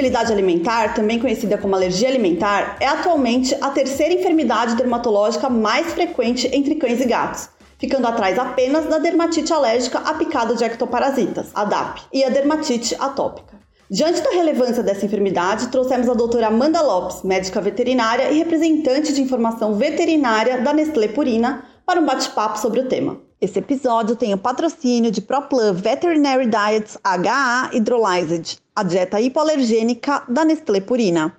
hipersensibilidade alimentar, também conhecida como alergia alimentar, é atualmente a terceira enfermidade dermatológica mais frequente entre cães e gatos, ficando atrás apenas da dermatite alérgica à picada de ectoparasitas, a DAP, e a dermatite atópica. Diante da relevância dessa enfermidade, trouxemos a doutora Amanda Lopes, médica veterinária e representante de informação veterinária da Nestlé Purina, para um bate-papo sobre o tema. Esse episódio tem o patrocínio de ProPlan Veterinary Diets HA Hydrolyzed, a dieta hipoalergênica da Nestlé Purina.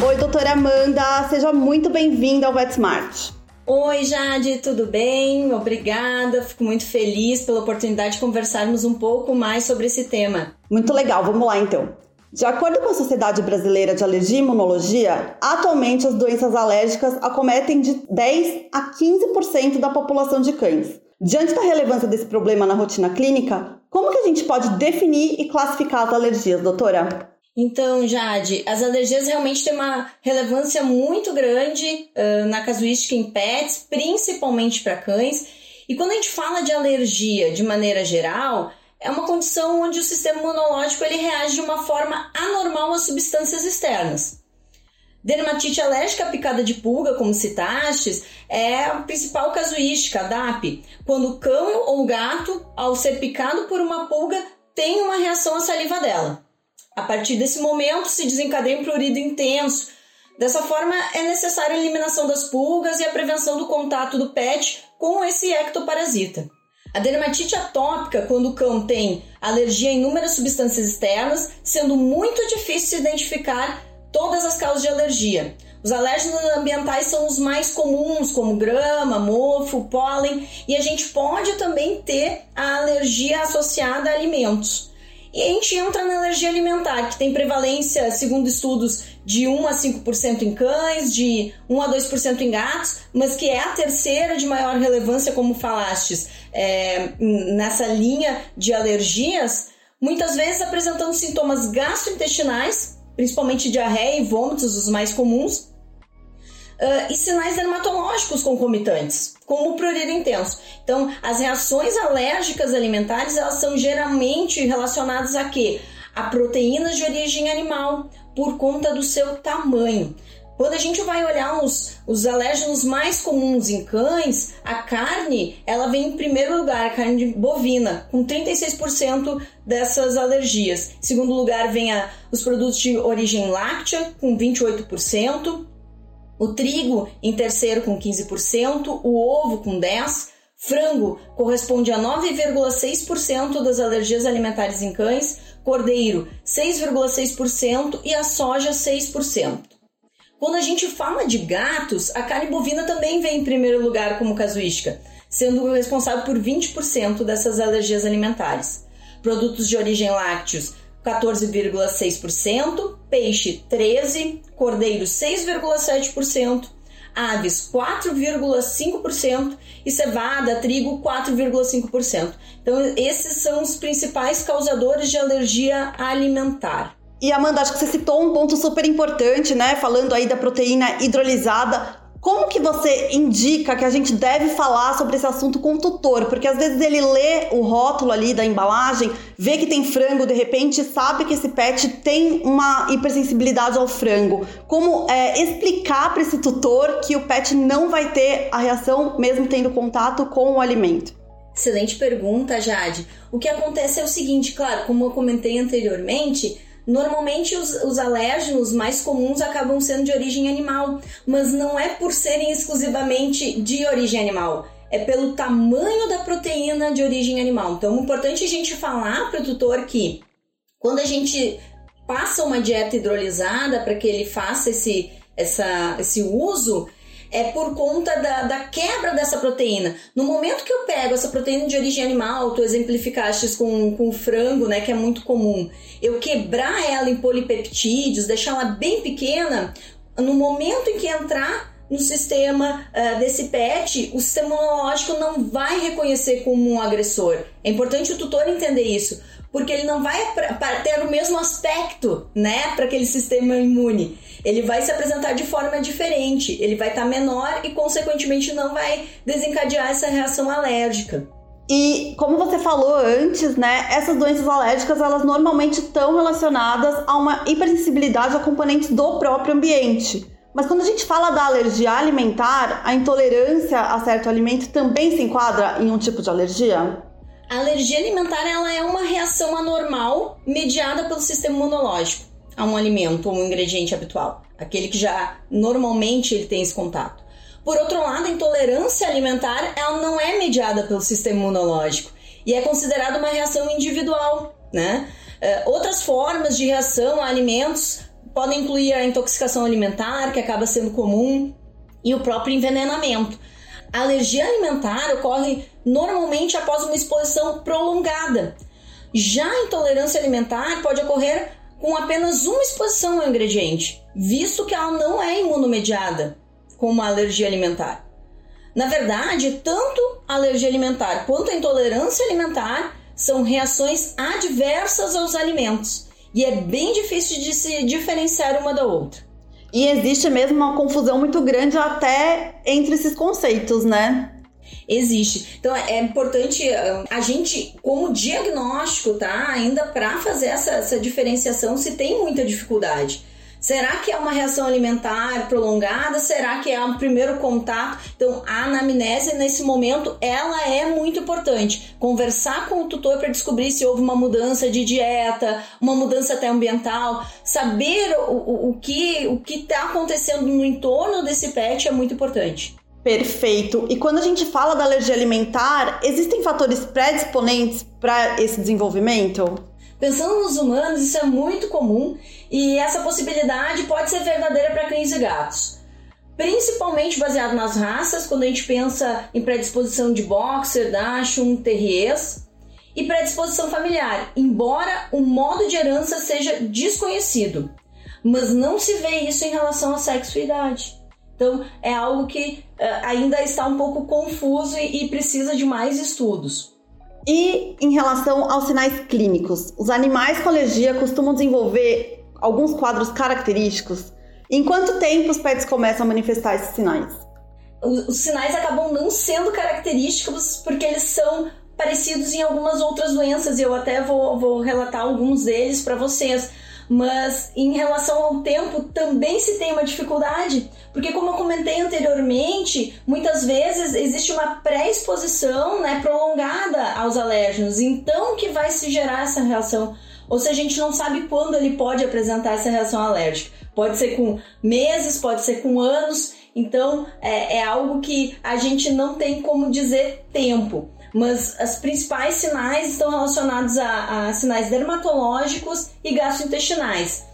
Oi, doutora Amanda, seja muito bem-vinda ao VetSmart. Oi, Jade, tudo bem? Obrigada, fico muito feliz pela oportunidade de conversarmos um pouco mais sobre esse tema. Muito legal, vamos lá então. De acordo com a Sociedade Brasileira de Alergia e Imunologia, atualmente as doenças alérgicas acometem de 10 a 15% da população de cães. Diante da relevância desse problema na rotina clínica, como que a gente pode definir e classificar as alergias, doutora? Então, Jade, as alergias realmente têm uma relevância muito grande uh, na casuística em pets, principalmente para cães. E quando a gente fala de alergia de maneira geral, é uma condição onde o sistema imunológico ele reage de uma forma anormal às substâncias externas. Dermatite alérgica picada de pulga, como citastes, é a principal casuística, a DAP, quando o cão ou gato, ao ser picado por uma pulga, tem uma reação à saliva dela. A partir desse momento se desencadeia um prurido intenso. Dessa forma, é necessária a eliminação das pulgas e a prevenção do contato do pet com esse ectoparasita. A dermatite atópica, quando o cão tem alergia a inúmeras substâncias externas, sendo muito difícil identificar todas as causas de alergia. Os alérgenos ambientais são os mais comuns, como grama, mofo, pólen, e a gente pode também ter a alergia associada a alimentos. E a gente entra na alergia alimentar, que tem prevalência, segundo estudos, de 1 a 5% em cães, de 1 a 2% em gatos, mas que é a terceira de maior relevância, como falastes, é, nessa linha de alergias, muitas vezes apresentando sintomas gastrointestinais, principalmente diarreia e vômitos, os mais comuns, uh, e sinais dermatológicos concomitantes, como prurido intenso. Então, as reações alérgicas alimentares, elas são geralmente relacionadas a quê? A proteínas de origem animal, por conta do seu tamanho. Quando a gente vai olhar os, os alérgenos mais comuns em cães, a carne, ela vem em primeiro lugar, a carne bovina, com 36% dessas alergias. Em segundo lugar, vem a, os produtos de origem láctea, com 28%. O trigo em terceiro com 15%, o ovo com 10%, frango corresponde a 9,6% das alergias alimentares em cães, cordeiro 6,6% e a soja 6%. Quando a gente fala de gatos, a carne bovina também vem em primeiro lugar como casuística, sendo responsável por 20% dessas alergias alimentares. Produtos de origem lácteos 14,6%, peixe 13%, cordeiro 6,7%, aves 4,5% e cevada, trigo 4,5%. Então esses são os principais causadores de alergia alimentar. E Amanda, acho que você citou um ponto super importante, né? Falando aí da proteína hidrolisada. Como que você indica que a gente deve falar sobre esse assunto com o tutor? Porque às vezes ele lê o rótulo ali da embalagem, vê que tem frango, de repente sabe que esse pet tem uma hipersensibilidade ao frango. Como é, explicar para esse tutor que o pet não vai ter a reação mesmo tendo contato com o alimento? Excelente pergunta, Jade. O que acontece é o seguinte, claro, como eu comentei anteriormente, Normalmente os, os alérgenos mais comuns acabam sendo de origem animal, mas não é por serem exclusivamente de origem animal é pelo tamanho da proteína de origem animal. Então, é importante a gente falar para o tutor que quando a gente passa uma dieta hidrolisada para que ele faça esse, essa, esse uso, é por conta da, da, quebra dessa proteína. No momento que eu pego essa proteína de origem animal, tu exemplificaste com, com frango, né, que é muito comum, eu quebrar ela em polipeptídeos, deixar ela bem pequena, no momento em que entrar no sistema uh, desse pet, o sistema imunológico não vai reconhecer como um agressor. É importante o tutor entender isso, porque ele não vai ter o mesmo aspecto, né, para aquele sistema imune ele vai se apresentar de forma diferente, ele vai estar tá menor e, consequentemente, não vai desencadear essa reação alérgica. E como você falou antes, né, essas doenças alérgicas elas normalmente estão relacionadas a uma hipersensibilidade a componentes do próprio ambiente. Mas quando a gente fala da alergia alimentar, a intolerância a certo alimento também se enquadra em um tipo de alergia? A alergia alimentar ela é uma reação anormal mediada pelo sistema imunológico a um alimento ou um ingrediente habitual, aquele que já normalmente ele tem esse contato. Por outro lado, a intolerância alimentar ela não é mediada pelo sistema imunológico e é considerada uma reação individual, né? Uh, outras formas de reação a alimentos podem incluir a intoxicação alimentar, que acaba sendo comum, e o próprio envenenamento. A alergia alimentar ocorre normalmente após uma exposição prolongada. Já a intolerância alimentar pode ocorrer com apenas uma exposição ao ingrediente, visto que ela não é imunomediada como a alergia alimentar. Na verdade, tanto a alergia alimentar quanto a intolerância alimentar são reações adversas aos alimentos e é bem difícil de se diferenciar uma da outra. E existe mesmo uma confusão muito grande até entre esses conceitos, né? Existe. Então é importante ah, a gente, como diagnóstico, tá? Ainda para fazer essa, essa diferenciação, se tem muita dificuldade. Será que é uma reação alimentar prolongada? Será que é um primeiro contato? Então, a anamnese nesse momento, ela é muito importante. Conversar com o tutor para descobrir se houve uma mudança de dieta, uma mudança até ambiental, saber o, o, o que o que está acontecendo no entorno desse pet é muito importante. Perfeito. E quando a gente fala da alergia alimentar, existem fatores predisponentes para esse desenvolvimento? Pensando nos humanos, isso é muito comum e essa possibilidade pode ser verdadeira para cães e gatos. Principalmente baseado nas raças, quando a gente pensa em predisposição de boxer, dachshund, terriers, e predisposição familiar, embora o modo de herança seja desconhecido, mas não se vê isso em relação a sexo e idade. Então, é algo que uh, ainda está um pouco confuso e, e precisa de mais estudos. E em relação aos sinais clínicos, os animais com alergia costumam desenvolver alguns quadros característicos. Em quanto tempo os pets começam a manifestar esses sinais? Os, sinais acabam não sendo característicos porque eles são parecidos em algumas outras doenças e eu até vou, vou relatar alguns deles para vocês mas em relação ao tempo também se tem uma dificuldade, porque como eu comentei anteriormente, muitas vezes existe uma pré-exposição né, prolongada aos alérgenos, então que vai se gerar essa reação. Ou seja, a gente não sabe quando ele pode apresentar essa reação alérgica. Pode ser com meses, pode ser com anos, então é, é algo que a gente não tem como dizer tempo mas os principais sinais estão relacionados a, a sinais dermatológicos e gastrointestinais.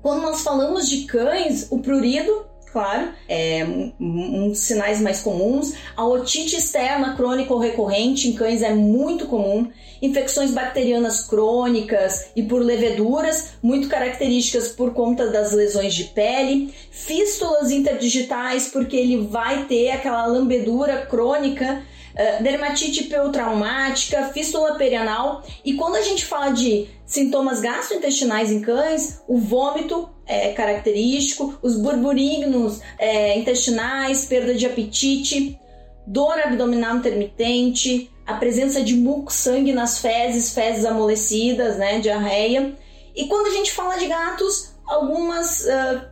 Quando nós falamos de cães, o prurido claro, é um, um, sinais mais comuns. A otite externa crônica ou recorrente em cães é muito comum. Infecções bacterianas crônicas e por leveduras, muito características por conta das lesões de pele. Fístulas interdigitais, porque ele vai ter aquela lambedura crônica eh, dermatite traumática, fístula perianal. E quando a gente fala de sintomas gastrointestinais em cães, o vômito é característico, os burburinhos é, intestinais, perda de apetite, dor abdominal intermitente, a presença de muco sangue nas fezes, fezes amolecidas, né, diarreia. E quando a gente fala de gatos, algumas uh,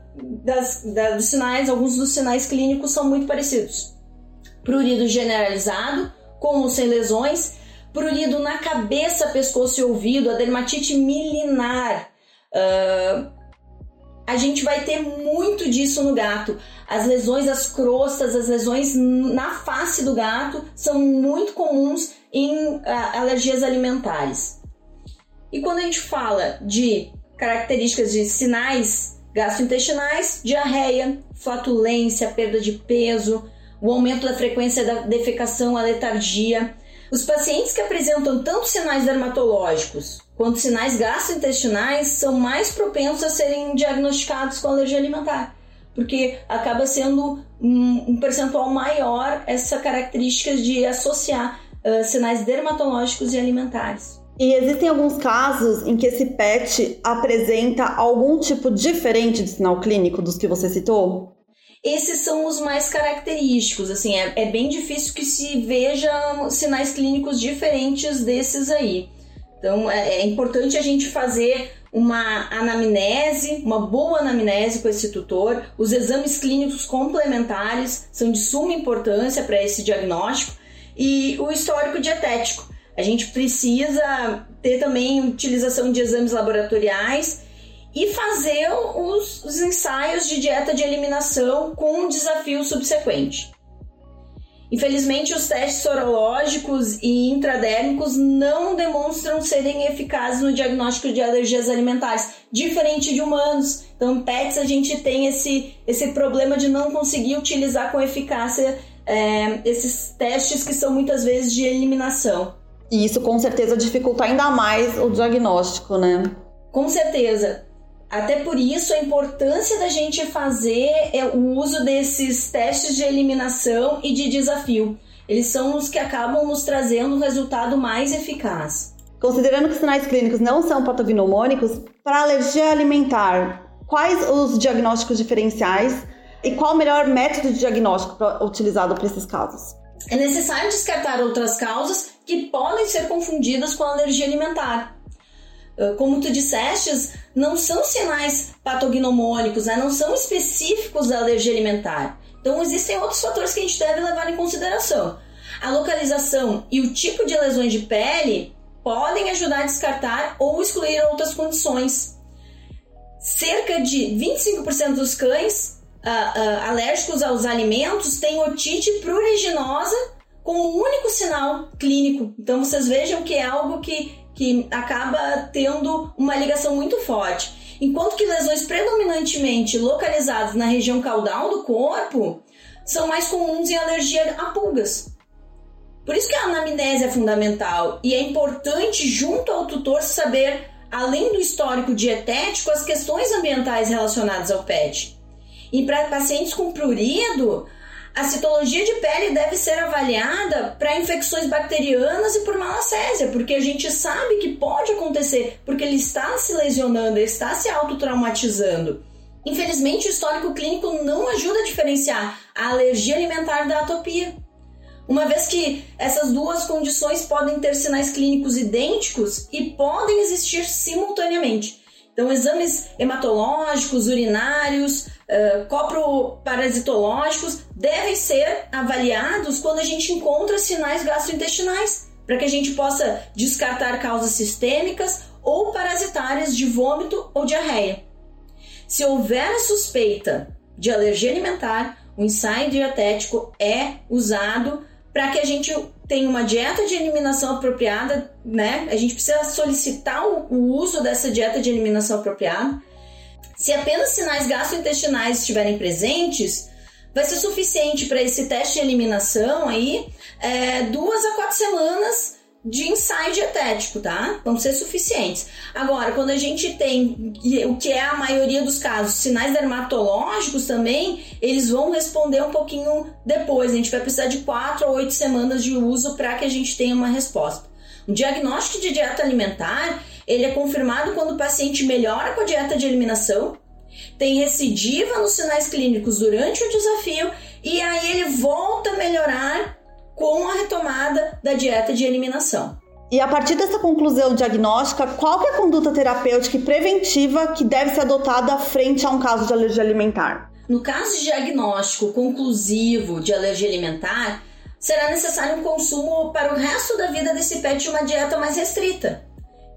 das, das, dos sinais, alguns dos sinais clínicos são muito parecidos prurido generalizado, com ou sem lesões, prurido na cabeça, pescoço e ouvido, a dermatite milinar. Uh, a gente vai ter muito disso no gato. As lesões, as crostas, as lesões na face do gato são muito comuns em uh, alergias alimentares. E quando a gente fala de características de sinais gastrointestinais, diarreia, flatulência, perda de peso, o aumento da frequência da defecação, a letargia. Os pacientes que apresentam tanto sinais dermatológicos quanto sinais gastrointestinais são mais propensos a serem diagnosticados com alergia alimentar, porque acaba sendo um, percentual maior essa característica de associar uh, sinais dermatológicos e alimentares. E existem alguns casos em que esse PET apresenta algum tipo diferente de sinal clínico dos que você citou? Esses são os mais característicos. Assim, é, é bem difícil que se veja sinais clínicos diferentes desses aí. Então, é, é importante a gente fazer uma anamnese, uma boa anamnese com esse tutor. Os exames clínicos complementares são de suma importância para esse diagnóstico e o histórico dietético. A gente precisa ter também utilização de exames laboratoriais e fazer os, os ensaios de dieta de eliminação com um desafio subsequente. Infelizmente, os testes sorológicos e intradérmicos não demonstram serem eficazes no diagnóstico de alergias alimentares, diferente de humanos. Então, PETs a gente tem esse, esse problema de não conseguir utilizar com eficácia é, esses testes que são muitas vezes de eliminação. E isso com certeza dificulta ainda mais o diagnóstico, né? Com certeza. Até por isso a importância da gente fazer é o uso desses testes de eliminação e de desafio. Eles são os que acabam nos trazendo um resultado mais eficaz. Considerando que os sinais clínicos não são patognomônicos, para alergia alimentar, quais os diagnósticos diferenciais e qual o melhor método de diagnóstico utilizado para esses casos? É necessário descartar outras causas que podem ser confundidas com alergia alimentar. Ah, como tu disseste, não são sinais patognomônicos, né? não são específicos da alergia alimentar. Então, existem outros fatores que a gente deve levar em consideração. A localização e o tipo de lesões de pele podem ajudar a descartar ou excluir outras condições. Cerca de 25% dos cães uh, uh, alérgicos aos alimentos têm otite pruriginosa como único sinal clínico. Então, vocês vejam que é algo que que acaba tendo uma ligação muito forte. Enquanto que lesões predominantemente localizadas na região caudal do corpo são mais comuns em alergia a pulgas. Por isso que a anamnese é fundamental e é importante, junto ao tutor, saber, além do histórico dietético, as questões ambientais relacionadas ao PET. E para pacientes com prurido, a citologia de pele deve ser avaliada para infecções bacterianas e por malacésia, porque a gente sabe que pode acontecer, porque ele está se lesionando, ele está se autotraumatizando. Infelizmente, o histórico clínico não ajuda a diferenciar a alergia alimentar da atopia. Uma vez que essas duas condições podem ter sinais clínicos idênticos e podem existir simultaneamente. Então, exames hematológicos, urinários, uh, coproparasitológicos devem ser avaliados quando a gente encontra sinais gastrointestinais, para que a gente possa descartar causas sistêmicas ou parasitárias de vômito ou diarreia. Se houver a suspeita de alergia alimentar, o ensaio dietético é usado para que a gente tenha uma dieta de eliminação apropriada, né? A gente precisa solicitar o, o uso dessa dieta de eliminação apropriada. Se apenas sinais gastrointestinais estiverem presentes, vai ser suficiente para esse teste de eliminação aí é, duas a quatro semanas de ensaio dietético, tá? Vão ser suficientes. Agora, quando a gente tem o que é a maioria dos casos, sinais dermatológicos também, eles vão responder um pouquinho depois. A gente vai precisar de quatro a oito semanas de uso para que a gente tenha uma resposta. O diagnóstico de dieta alimentar, ele é confirmado quando o paciente melhora com a dieta de eliminação, tem recidiva nos sinais clínicos durante o desafio e aí ele volta a melhorar com a retomada da dieta de eliminação. E a partir dessa conclusão diagnóstica, qual é a conduta terapêutica e preventiva que deve ser adotada frente a um caso de alergia alimentar? No caso de diagnóstico conclusivo de alergia alimentar, será necessário um consumo para o resto da vida desse pet de uma dieta mais restrita,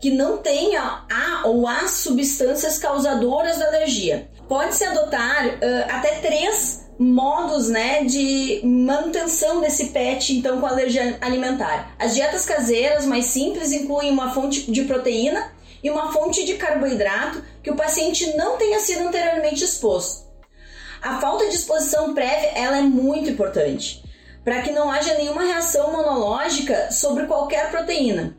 que não tenha a ou as substâncias causadoras da alergia. Pode-se adotar uh, até três modos né, de manutenção desse pet então com alergia alimentar. As dietas caseiras mais simples incluem uma fonte de proteína e uma fonte de carboidrato que o paciente não tenha sido anteriormente exposto. A falta de exposição prévia ela é muito importante para que não haja nenhuma reação monológica sobre qualquer proteína.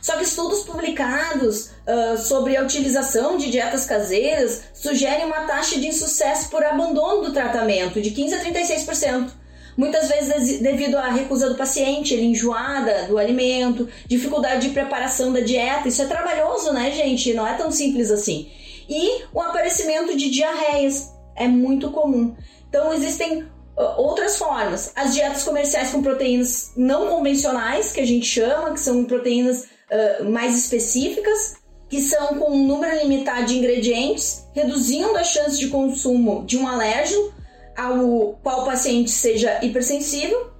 Só que estudos publicados uh, sobre a utilização de dietas caseiras sugerem uma taxa de insucesso por abandono do tratamento de 15 a 36%. Muitas vezes devido à recusa do paciente, ele enjoada do alimento, dificuldade de preparação da dieta. Isso é trabalhoso, né, gente? Não é tão simples assim. E o aparecimento de diarreias é muito comum. Então existem uh, outras formas. As dietas comerciais com proteínas não convencionais, que a gente chama, que são proteínas uh, mais específicas, que são com um número limitado de ingredientes, reduzindo a chance de consumo de um alérgeno ao qual o paciente seja hipersensível,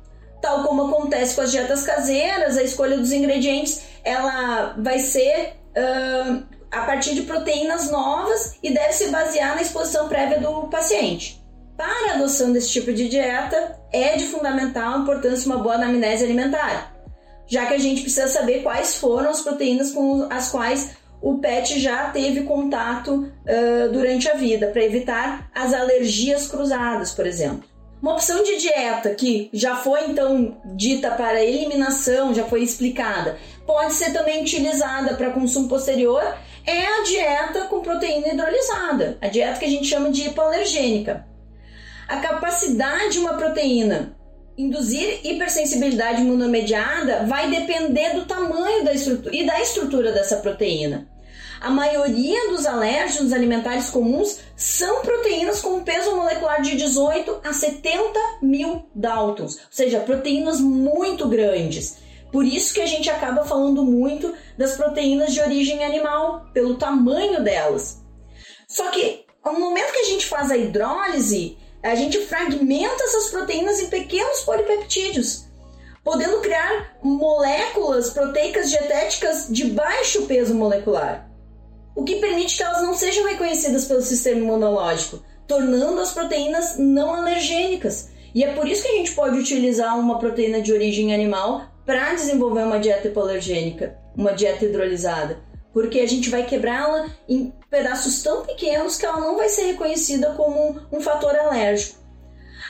tal como acontece com as dietas caseiras, a escolha dos ingredientes ela vai ser uh, a partir de proteínas novas e deve se basear na exposição prévia do paciente. Para a adoção desse tipo de dieta, é de fundamental importância uma boa anamnese alimentar, já que a gente precisa saber quais foram as proteínas com as quais o pet já teve contato uh, durante a vida, para evitar as alergias cruzadas, por exemplo. Uma opção de dieta que já foi então dita para eliminação, já foi explicada, pode ser também utilizada para consumo posterior, é a dieta com proteína hidrolisada, a dieta que a gente chama de hipoalergênica. A capacidade de uma proteína induzir hipersensibilidade imunomediada vai depender do tamanho da estrutura e da estrutura dessa proteína. A maioria dos alérgenos alimentares comuns são proteínas com peso molecular de 18 a 70 mil Daltons, ou seja, proteínas muito grandes. Por isso que a gente acaba falando muito das proteínas de origem animal, pelo tamanho delas. Só que ao momento que a gente faz a hidrólise, a gente fragmenta essas proteínas em pequenos polipeptídeos, podendo criar moléculas proteicas dietéticas de baixo peso molecular, o que permite que elas não sejam reconhecidas pelo sistema imunológico, tornando as proteínas não alergênicas. E é por isso que a gente pode utilizar uma proteína de origem animal para desenvolver uma dieta hipoalergênica, uma dieta hidrolisada, porque a gente vai quebrá-la em pedaços tão pequenos que ela não vai ser reconhecida como um fator alérgico.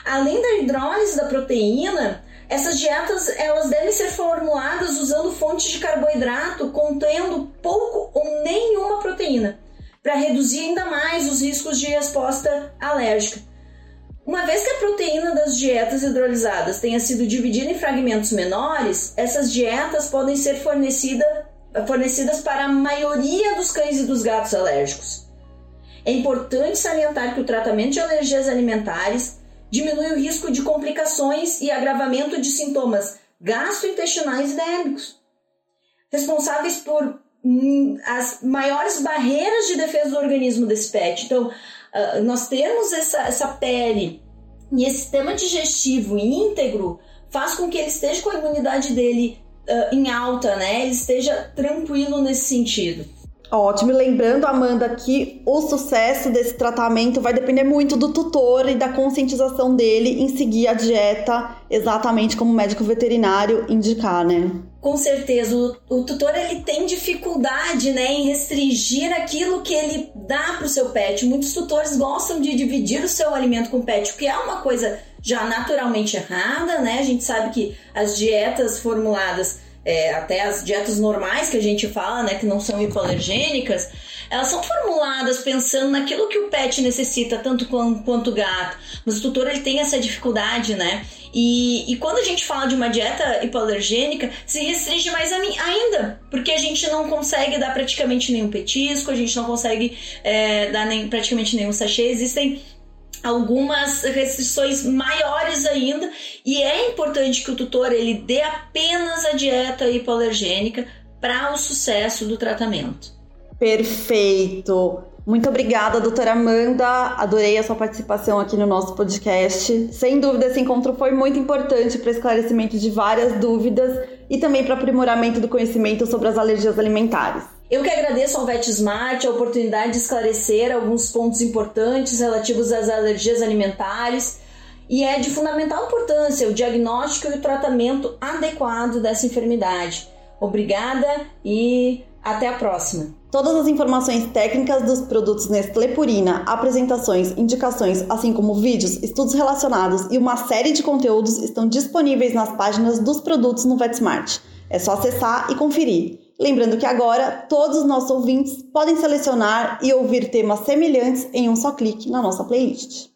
Além da hidrólise da proteína, essas dietas elas devem ser formuladas usando fontes de carboidrato contendo pouco ou nenhuma proteína, para reduzir ainda mais os riscos de resposta alérgica. Uma vez que a proteína das dietas hidrolisadas tenha sido dividida em fragmentos menores, essas dietas podem ser fornecida, fornecidas para a maioria dos cães e dos gatos alérgicos. É importante salientar que o tratamento de alergias alimentares diminui o risco de complicações e agravamento de sintomas gastrointestinais e dérmicos, responsáveis por hum, as maiores barreiras de defesa do organismo desse pet. Então, uh, nós temos essa, essa pele e esse sistema digestivo íntegro faz com que ele esteja com a imunidade dele uh, em alta, né? Ele esteja tranquilo nesse sentido. Ótimo, e lembrando, Amanda, que o sucesso desse tratamento vai depender muito do tutor e da conscientização dele em seguir a dieta exatamente como o médico veterinário indicar, né? Com certeza, o, o tutor ele tem dificuldade, né, em restringir aquilo que ele dá para o seu pet. Muitos tutores gostam de dividir o seu alimento com o pet, o que é uma coisa já naturalmente errada, né? A gente sabe que as dietas formuladas é, até as dietas normais que a gente fala, né, que não são hipoalergênicas, elas são formuladas pensando naquilo que o pet necessita, tanto quanto o gato. Mas o tutor ele tem essa dificuldade, né? E, e quando a gente fala de uma dieta hipoalergênica, se restringe mais ainda, porque a gente não consegue dar praticamente nenhum petisco, a gente não consegue é, dar nem, praticamente nenhum sachê. Existem algumas restrições maiores ainda e é importante que o tutor ele dê apenas a dieta hipoalergênica para o sucesso do tratamento. Perfeito. Muito obrigada, doutora Amanda. Adorei a sua participação aqui no nosso podcast. Sem dúvida, esse encontro foi muito importante para esclarecimento de várias dúvidas e também para aprimoramento do conhecimento sobre as alergias alimentares. Eu que agradeço ao VetSmart a oportunidade de esclarecer alguns pontos importantes relativos às alergias alimentares e é de fundamental importância o diagnóstico e o tratamento adequado dessa enfermidade. Obrigada e até a próxima. Todas as informações técnicas dos produtos Nestlé Purina, apresentações, indicações, assim como vídeos, estudos relacionados e uma série de conteúdos estão disponíveis nas páginas dos produtos no VetSmart. É só acessar e conferir. Lembrando que agora todos os nossos ouvintes podem selecionar e ouvir temas semelhantes em um só clique na nossa playlist.